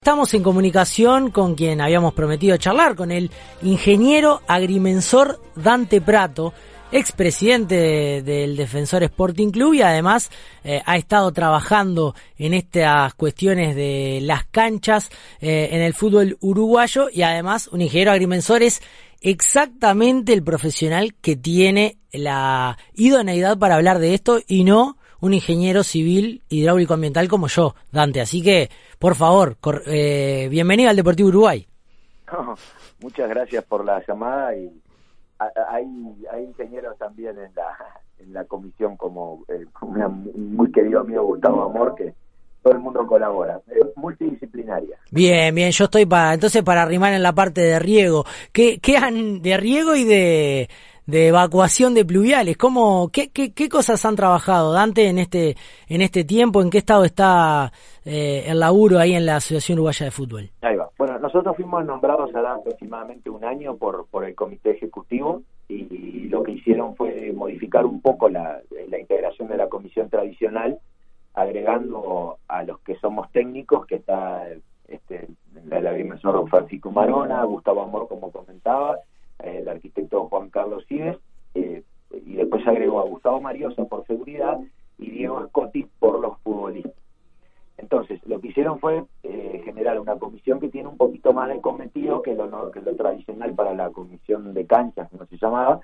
Estamos en comunicación con quien habíamos prometido charlar, con el ingeniero agrimensor Dante Prato, expresidente del Defensor Sporting Club y además eh, ha estado trabajando en estas cuestiones de las canchas eh, en el fútbol uruguayo y además un ingeniero agrimensor es exactamente el profesional que tiene la idoneidad para hablar de esto y no un ingeniero civil hidráulico ambiental como yo, Dante. Así que, por favor, eh, bienvenido al Deportivo Uruguay. muchas gracias por la llamada y hay, hay ingenieros también en la, en la comisión como, eh, un muy querido amigo Gustavo Amor que todo el mundo colabora, es multidisciplinaria. Bien, bien, yo estoy para entonces para arrimar en la parte de riego. ¿Qué, qué han de riego y de de evacuación de pluviales. ¿Cómo, qué, qué, qué, cosas han trabajado, Dante, en este, en este tiempo? ¿En qué estado está eh, el laburo ahí en la Asociación Uruguaya de Fútbol? Ahí va. Bueno, nosotros fuimos nombrados hace aproximadamente un año por, por el Comité Ejecutivo y lo que hicieron fue modificar un poco la, la integración de la comisión tradicional, agregando a los que somos técnicos, que está este, agrimensor Francisco Marona, Gustavo Amor, como comentaba, el arquitecto Juan Carlos Cides, eh, y después agregó a Gustavo Mariosa por seguridad y Diego Scotti por los futbolistas. Entonces, lo que hicieron fue eh, generar una comisión que tiene un poquito más de cometido que lo, que lo tradicional para la comisión de canchas, como se llamaba,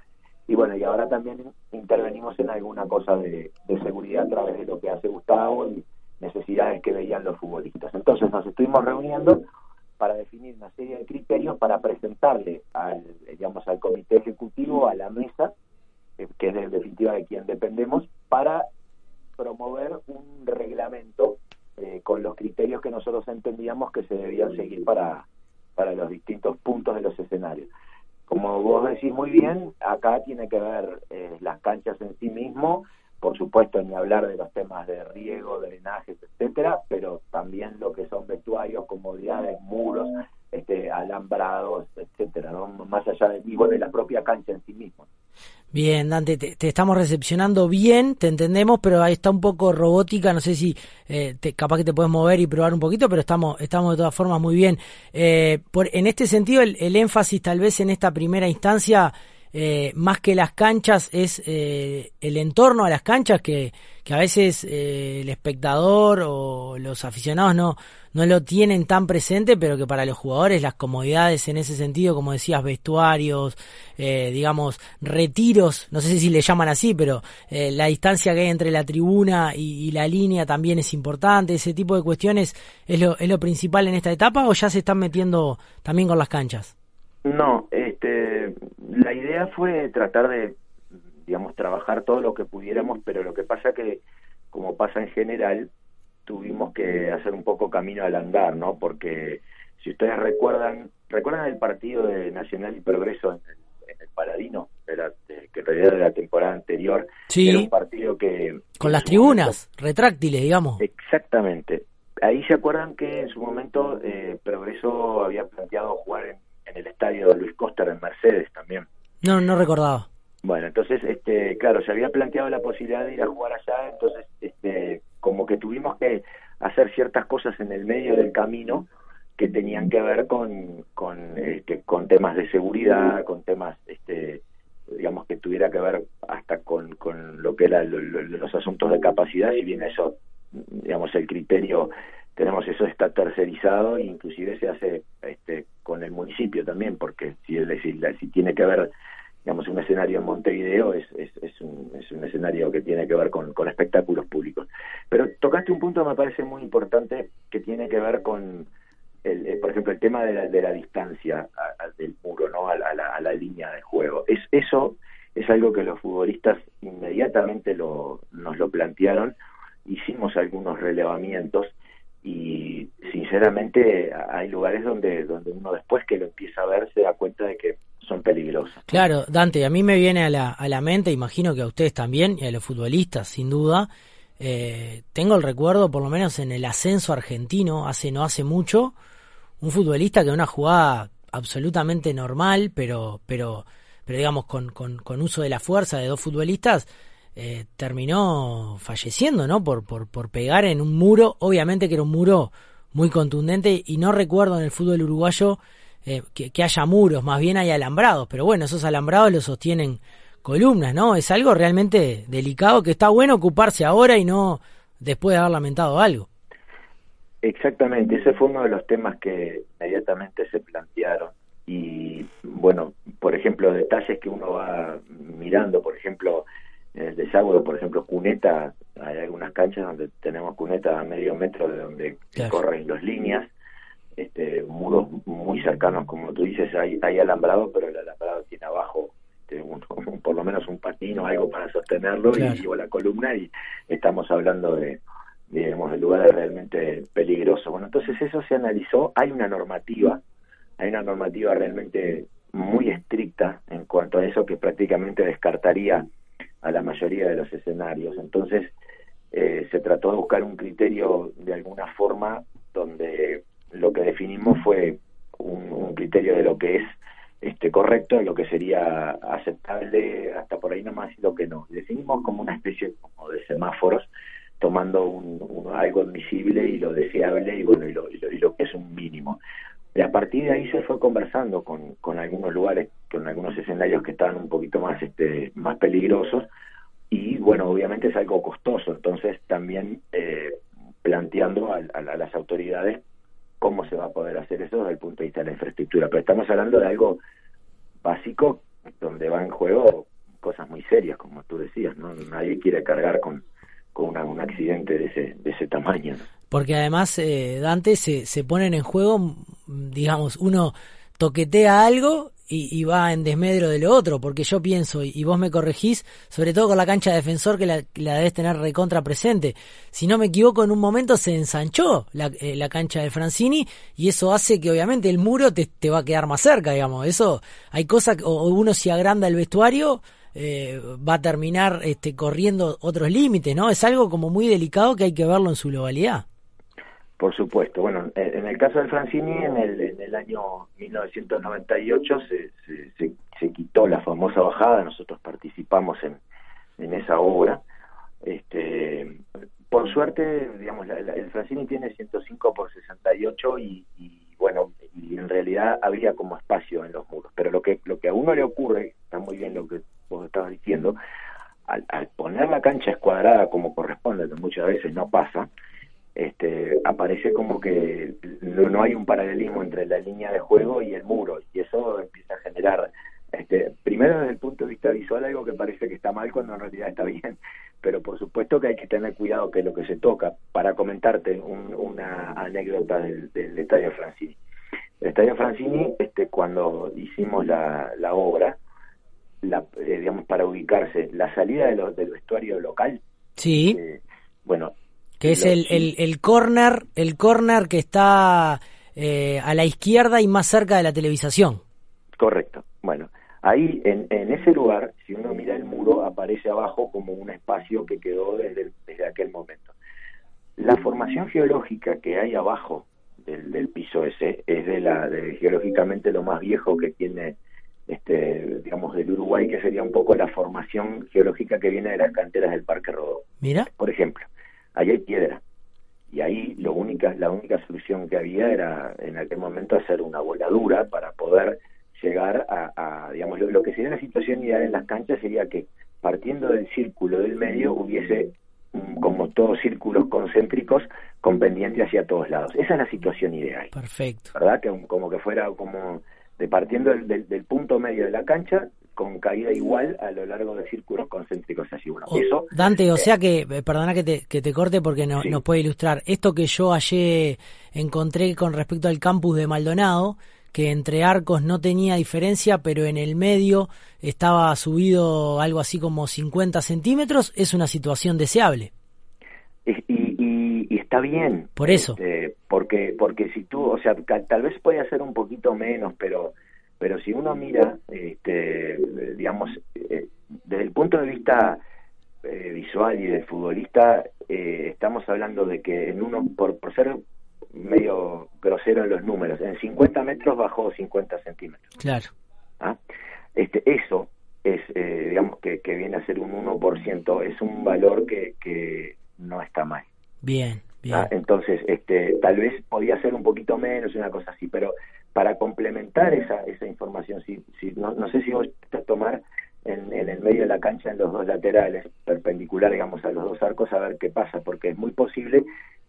y bueno, y ahora también intervenimos en alguna cosa de seguridad a través de lo que hace Gustavo y necesidades que veían los futbolistas. Entonces nos estuvimos reuniendo para definir una serie de criterios para presentarle al, digamos, al comité ejecutivo, a la mesa, eh, que es en definitiva de quien dependemos, para promover un reglamento eh, con los criterios que nosotros entendíamos que se debían seguir para, para los distintos puntos de los escenarios. Como vos decís muy bien, acá tiene que ver eh, las canchas en sí mismo, por supuesto ni hablar de los temas de riego, drenajes, etcétera, pero también lo que son vestuarios, comodidades, muros, este, alambrados, etcétera, ¿no? más allá de, y de la propia cancha en sí mismo. Bien, Dante, te, estamos recepcionando bien, te entendemos, pero ahí está un poco robótica, no sé si eh, te, capaz que te puedes mover y probar un poquito, pero estamos, estamos de todas formas muy bien. Eh, por, en este sentido, el, el énfasis tal vez en esta primera instancia eh, más que las canchas es eh, el entorno a las canchas que, que a veces eh, el espectador o los aficionados no, no lo tienen tan presente, pero que para los jugadores las comodidades en ese sentido, como decías, vestuarios, digamos, retiros, no sé si le llaman así, pero la distancia que hay entre la tribuna y, y, la línea también es importante, ese tipo de cuestiones es lo, es lo principal en esta etapa o ya se están metiendo también con las canchas. No, la idea fue tratar de, digamos, trabajar todo lo que pudiéramos, pero lo que pasa que, como pasa en general, tuvimos que hacer un poco camino al andar, ¿no? Porque si ustedes recuerdan, ¿recuerdan el partido de Nacional y Progreso en el, Paladino? Era, que en realidad era la temporada anterior. Sí. Era un partido que... Con las tribunas, retráctiles, digamos. Exactamente. Ahí se acuerdan que en su momento eh, Progreso había planteado jugar en en el estadio Luis Costa en Mercedes también. No, no recordaba. Bueno, entonces, este, claro, se había planteado la posibilidad de ir a jugar allá, entonces, este, como que tuvimos que hacer ciertas cosas en el medio del camino que tenían que ver con, con, este, con temas de seguridad, con temas, este, digamos, que tuviera que ver hasta con, con lo que eran los asuntos de capacidad, si bien eso, digamos, el criterio tenemos eso está tercerizado e inclusive se hace municipio también porque si si, tiene que ver digamos un escenario en Montevideo es, es, es, un, es un escenario que tiene que ver con, con espectáculos públicos. Pero tocaste un punto me parece muy importante que tiene que ver con el, eh, por ejemplo el tema de la, de la distancia del muro no a la, a la, línea de juego. Es eso es algo que los futbolistas inmediatamente lo, nos lo plantearon. Hicimos algunos relevamientos y sinceramente hay lugares donde donde uno después que lo empieza a ver se da cuenta de que son peligrosos. Claro, Dante, a mí me viene a la, a la mente, imagino que a ustedes también y a los futbolistas, sin duda. Eh, tengo el recuerdo, por lo menos en el ascenso argentino, hace no hace mucho, un futbolista que una jugada absolutamente normal, pero, pero, pero digamos con, con, con uso de la fuerza de dos futbolistas, eh, terminó falleciendo, ¿no? Por, por, por pegar en un muro, obviamente que era un muro muy contundente y no recuerdo en el fútbol uruguayo eh, que, haya muros, más bien hay alambrados, pero bueno, esos alambrados los sostienen columnas, ¿no? Es algo realmente delicado que está bueno ocuparse ahora y no después de haber lamentado algo. Exactamente, ese fue uno de los temas que inmediatamente se plantearon y bueno, por ejemplo, detalles que uno va mirando, por ejemplo, en el desagüe, por ejemplo, cuneta, hay algunas canchas donde tenemos cuneta a medio metro de donde corren las líneas, este, muros muy cercanos, como tú dices, hay, hay alambrado, pero el alambrado tiene abajo este, por lo menos un patino, algo para sostenerlo y llevo la columna y estamos hablando de, digamos, de lugares realmente peligrosos. Bueno, entonces eso se analizó, hay una normativa, hay una normativa realmente muy estricta en cuanto a eso que prácticamente descartaría a la mayoría de los escenarios. Entonces, eh, se trató de buscar un criterio de alguna forma donde lo que definimos fue un, criterio de lo que es este correcto, lo que sería aceptable hasta por ahí nomás y lo que no. Definimos como una especie como de semáforos, tomando un, algo admisible y lo deseable y bueno y lo, y lo, que es un mínimo. Y a partir de ahí se fue conversando con, con algunos lugares, con algunos escenarios que estaban un poquito más, este, más peligrosos y bueno, obviamente es algo costoso, entonces también eh, planteando a, las autoridades cómo se va a poder hacer eso desde el punto de vista de la infraestructura. Pero estamos hablando de algo básico donde va en juego cosas muy serias, como tú decías, ¿no? Nadie quiere cargar con, con un accidente de ese, de ese tamaño. Porque además, eh, Dante, se, se ponen en juego, digamos, uno toquetea algo y, va en desmedro de lo otro, porque yo pienso, y, vos me corregís, sobre todo con la cancha de defensor que la, la, debes tener recontra presente. Si no me equivoco, en un momento se ensanchó la, eh, la cancha de Francini y eso hace que obviamente el muro te, te, va a quedar más cerca, digamos. Eso, hay cosas, o uno si agranda el vestuario, eh, va a terminar este, corriendo otros límites, ¿no? Es algo como muy delicado que hay que verlo en su globalidad. Por supuesto. Bueno, en el caso del Francini, en el, en el año 1998 se, se, se, quitó la famosa bajada, nosotros participamos en, en esa obra. Este, por suerte, digamos, el Francini tiene 105 por 68 y, y bueno, y en realidad había como espacio en los muros. Pero lo que, lo que a uno le ocurre, está muy bien lo que vos estabas diciendo, al, al poner la cancha escuadrada como corresponde, que muchas veces no pasa, este, aparece como que no, hay un paralelismo entre la línea de juego y el muro y eso empieza a generar este, primero desde el punto de vista visual algo que parece que está mal cuando en realidad está bien pero por supuesto que hay que tener cuidado que lo que se toca. Para comentarte una anécdota del, Estadio Francini. El Estadio Francini este cuando hicimos la, la obra la, eh, digamos para ubicarse la salida de del vestuario local sí. eh, bueno que es el, el, el corner, el corner que está eh, a la izquierda y más cerca de la televisación. Correcto. Bueno, ahí en, en ese lugar, si uno mira el muro, aparece abajo como un espacio que quedó desde, desde aquel momento. La formación geológica que hay abajo del, del piso ese es de la de, geológicamente lo más viejo que tiene este digamos del Uruguay que sería un poco la formación geológica que viene de las canteras del Parque Rodó. Mira. Por ejemplo, ahí hay piedra. Y ahí lo única, la única solución que había era en aquel momento hacer una voladura para poder llegar a, digamos, lo, que sería la situación ideal en las canchas sería que partiendo del círculo del medio hubiese como todos círculos concéntricos con pendiente hacia todos lados. Esa es la situación ideal. Perfecto. ¿Verdad? Que como que fuera como de partiendo del, del punto medio de la cancha, con caída igual a lo largo de círculos concéntricos así uno. Eso, Dante, o eh, sea que, eh, perdona que te, que te corte porque no, nos puede ilustrar, esto que yo ayer encontré con respecto al campus de Maldonado, que entre arcos no tenía diferencia, pero en el medio estaba subido algo así como 50 centímetros, es una situación deseable. Y, y, está bien. Por eso. Este, porque, porque si tú, o sea, tal vez puede ser un poquito menos, pero, pero si uno mira, este, digamos, eh, desde el punto de vista eh, visual y del futbolista, eh, estamos hablando de que en uno, por, por ser medio grosero en los números, en 50 metros bajó 50 centímetros. Claro. ¿Ah? Este, eso es, eh, digamos, que, que, viene a ser un 1%, es un valor que, que no está mal. Bien, bien. ¿Ah? Entonces, este, tal vez podía ser un poquito menos, una cosa así, pero para complementar esa, esa información, si, si, no, no sé si vos te tomar en, en, el medio de la cancha, en los dos laterales, perpendicular, digamos, a los dos arcos, a ver qué pasa, porque es muy posible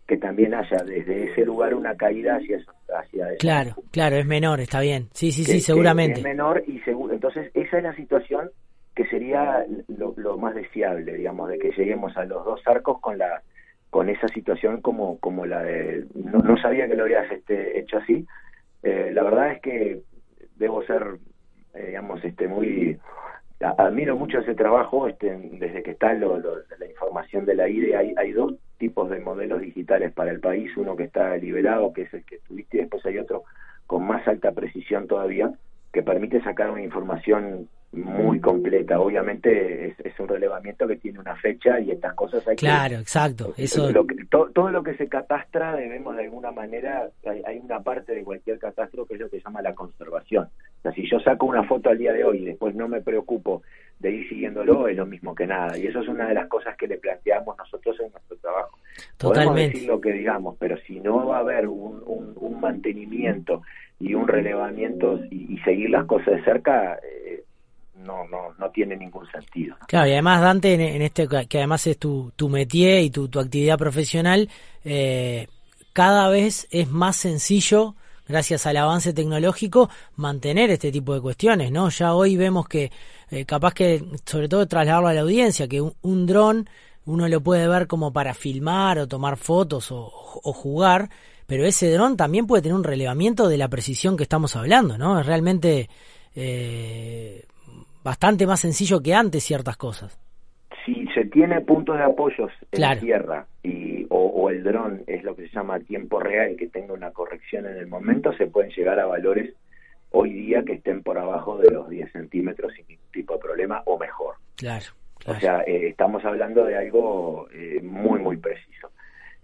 que también haya desde ese lugar una caída hacia hacia claro claro es menor está bien. Sí sí sí seguramente. es menor y seguro entonces esa es la situación que sería lo, lo, más deseable digamos de que lleguemos a los dos arcos con la con esa situación como como la de no, no sabía que lo habías este hecho así eh, la verdad es que debo ser eh, digamos este muy admiro mucho ese trabajo este, desde que está lo, lo, la información de la IDE hay, hay dos tipos de modelos digitales para el país, uno que está liberado, que es el que tuviste, y después hay otro con más alta precisión todavía, que permite sacar una información muy completa. Obviamente es, es un relevamiento que tiene una fecha y estas cosas hay claro, que... Claro, exacto. Eso... Lo que, to, todo lo que se catastra debemos de alguna manera, hay, hay, una parte de cualquier catastro que es lo que se llama la conservación. O sea, si yo saco una foto al día de hoy y después no me preocupo de ir siguiéndolo, es lo mismo que nada. Y eso es una de las cosas que le planteamos nosotros en nuestro trabajo. Totalmente. Podemos decir lo que digamos, pero si no va a haber un, un, un mantenimiento y un relevamiento y, y, seguir las cosas de cerca, no, no, no tiene ningún sentido. Claro, y además Dante, en, este que además es tu, tu métier y tu, tu actividad profesional, eh, cada vez es más sencillo gracias al avance tecnológico, mantener este tipo de cuestiones, ¿no? Ya hoy vemos que, eh, capaz que, sobre todo trasladarlo a la audiencia, que un, un dron uno lo puede ver como para filmar o tomar fotos o, o jugar, pero ese dron también puede tener un relevamiento de la precisión que estamos hablando, ¿no? Es realmente eh, bastante más sencillo que antes ciertas cosas. Si se tiene puntos de apoyos en Claro. tierra y, o, o el dron es lo que se llama tiempo real, que tenga una corrección en el momento, se pueden llegar a valores hoy día que estén por abajo de los 10 centímetros sin ningún tipo de problema o mejor. Claro. O sea, eh, estamos hablando de algo eh, muy, muy preciso.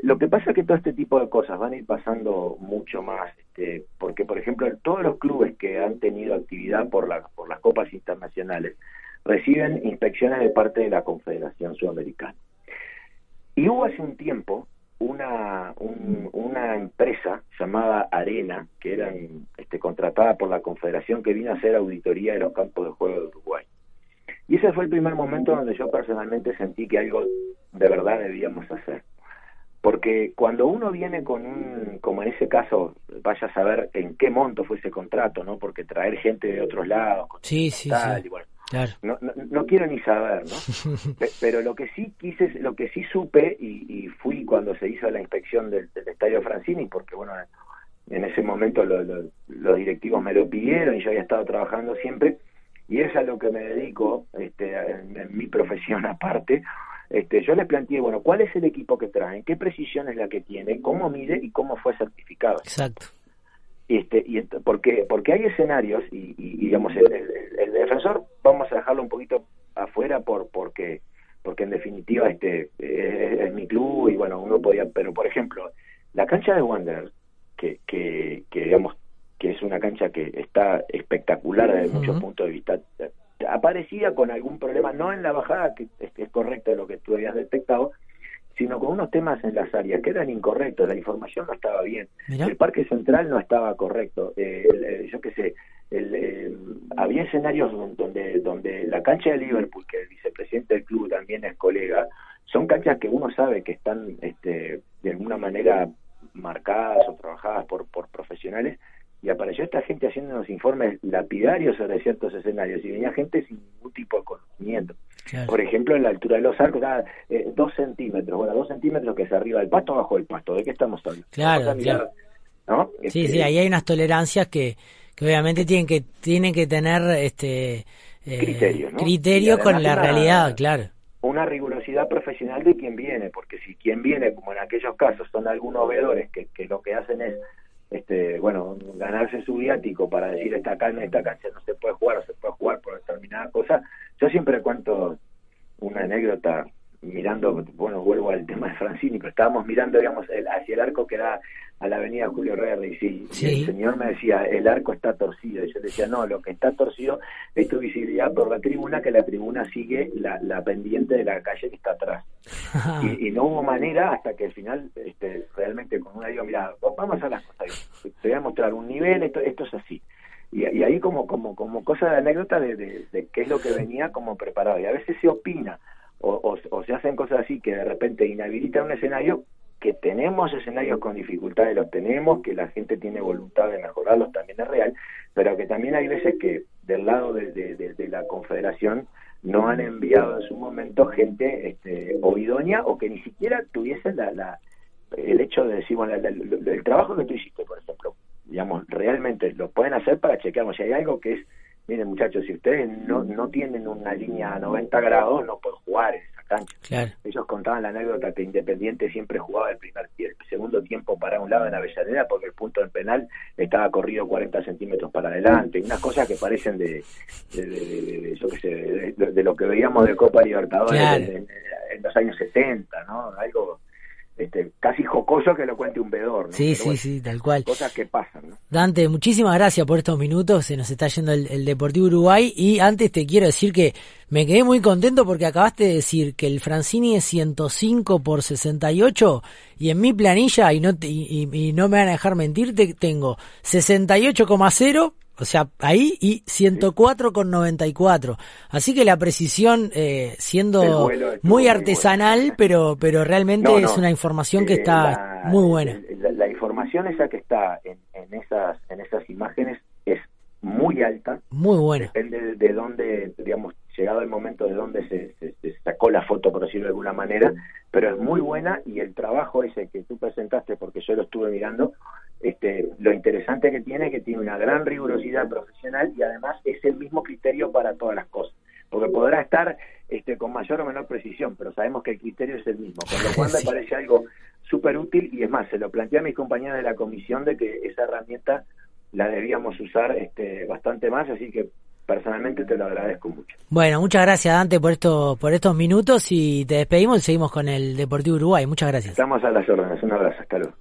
Lo que pasa es que todo este tipo de cosas van a ir pasando mucho más, este, porque, por ejemplo, todos los clubes que han tenido actividad por, la, por las copas internacionales reciben inspecciones de parte de la Confederación Sudamericana. Y hubo hace un tiempo una, un, una empresa llamada Arena, que era este, contratada por la Confederación, que vino a hacer auditoría de los campos de juego de Uruguay. Y ese fue el primer momento donde yo personalmente sentí que algo de verdad debíamos hacer. Porque cuando uno viene con un, como en ese caso, vaya a saber en qué monto fue ese contrato, ¿no? Porque traer gente de otros lados, sí, sí, tal, sí. y bueno, Claro. no, no, no, quiero ni saber, ¿no? Pero lo que sí quise, lo que sí supe, y, y fui cuando se hizo la inspección del, del, Estadio Francini, porque bueno, en ese momento lo, lo, los directivos me lo pidieron y yo había estado trabajando siempre, y es a lo que me dedico este, en, en mi profesión aparte, este, yo les planteé, bueno, ¿cuál es el equipo que traen? ¿Qué precisión es la que tiene? ¿Cómo mide y cómo fue certificado? Exacto. Este, y porque, porque hay escenarios y, y digamos, el, el, el, defensor vamos a dejarlo un poquito afuera por porque porque en definitiva este es, es, mi club y bueno, uno podía, pero por ejemplo, la cancha de Wanderers, que, que, que digamos que es una cancha que está espectacular desde uh -huh. muchos puntos de vista, aparecía con algún problema, no en la bajada, que es, es correcto lo que tú habías detectado, sino con unos temas en las áreas que eran incorrectos, la información no estaba bien, Mirá. el parque central no estaba correcto, eh, el, el, yo qué sé, el, eh, había escenarios donde, donde la cancha de Liverpool, que el vicepresidente del club también es colega, son canchas que uno sabe que están este, de alguna manera marcadas o trabajadas por, por profesionales y apareció esta gente haciendo unos informes lapidarios sobre ciertos escenarios y venía gente sin ningún tipo de conocimiento. Claro. Por ejemplo, en la altura de los arcos, ah, eh, dos centímetros, bueno, dos centímetros que es arriba del pasto, abajo del pasto, ¿de qué estamos hablando? Claro, claro. ¿no? Sí, este, sí, ahí hay unas tolerancias que, que obviamente tienen que tienen que tener este eh, criterio, ¿no? criterio con la una, realidad, claro. una rigurosidad profesional de quien viene, porque si quien viene, como en aquellos casos, son algunos veedores que, que lo que hacen es este, bueno, ganarse su viático para decir esta en esta cancha no se puede jugar o se puede jugar por determinada cosa. Yo siempre cuento una anécdota mirando, bueno, vuelvo al tema de Francini, pero estábamos mirando, digamos, hacia el arco que da a la avenida Julio Herrera y, sí, el señor me decía, el arco está torcido, y yo decía, no, lo que está torcido es tu visibilidad por la tribuna, que la tribuna sigue la, la pendiente de la calle que está atrás. y, no hubo manera hasta que al final, este, realmente con una digo, mira, vamos a las cosas, te voy a mostrar un nivel, esto, esto es así. Y, ahí como, como, como cosa de anécdota de, de, de qué es lo que venía como preparado. Y a veces se opina, o, o, se hacen cosas así que de repente inhabilitan un escenario que tenemos escenarios con dificultades, los tenemos, que la gente tiene voluntad de mejorarlos, también es real, pero que también hay veces que del lado de, la Confederación no han enviado en su momento gente este, o idónea o que ni siquiera tuviesen la, la, el hecho de decir, bueno, el trabajo que tú hiciste, por ejemplo, digamos, realmente lo pueden hacer para chequear, si hay algo que es miren muchachos, si ustedes no, no tienen una línea a 90 grados, no pueden jugar en esa cancha. Ellos contaban la anécdota que Independiente siempre jugaba el primer el segundo tiempo para un lado en Avellaneda porque el punto del penal estaba corrido 40 centímetros para adelante. Unas cosas que parecen de, de, yo qué sé, de, lo que veíamos de Copa Libertadores en, en, los años 70, ¿no? Algo este, casi jocoso que lo cuente un vedor. Sí, sí, sí, tal cual. Cosas que pasan. Dante, muchísimas gracias por estos minutos. Se nos está yendo el, Deportivo Uruguay. Y antes te quiero decir que me quedé muy contento porque acabaste de decir que el Francini es 105 por 68 y en mi planilla, y no, y, no me van a dejar mentir, tengo 68,0 o sea, ahí y 104 con 94. Así que la precisión eh, siendo muy artesanal, pero pero realmente es una información que eh, está muy buena. La, información esa que está en, esas en esas imágenes es muy alta. Muy buena. Depende de, dónde, digamos, llegado el momento de dónde se, se, sacó la foto, por decirlo de alguna manera, pero es muy buena y el trabajo ese que tú presentaste, porque yo lo estuve mirando, este, lo interesante que tiene es que tiene una gran rigurosidad profesional y además es el mismo criterio para todas las cosas. Porque podrá estar este, con mayor o menor precisión, pero sabemos que el criterio es el mismo. Con lo cual me parece algo súper útil y es más, se lo planteé a mis compañeros de la comisión de que esa herramienta la debíamos usar este, bastante más, así que personalmente te lo agradezco mucho. Bueno, muchas gracias Dante por esto, por estos minutos y te despedimos y seguimos con el Deportivo Uruguay. Muchas gracias. Estamos a las órdenes. Un abrazo. Hasta luego.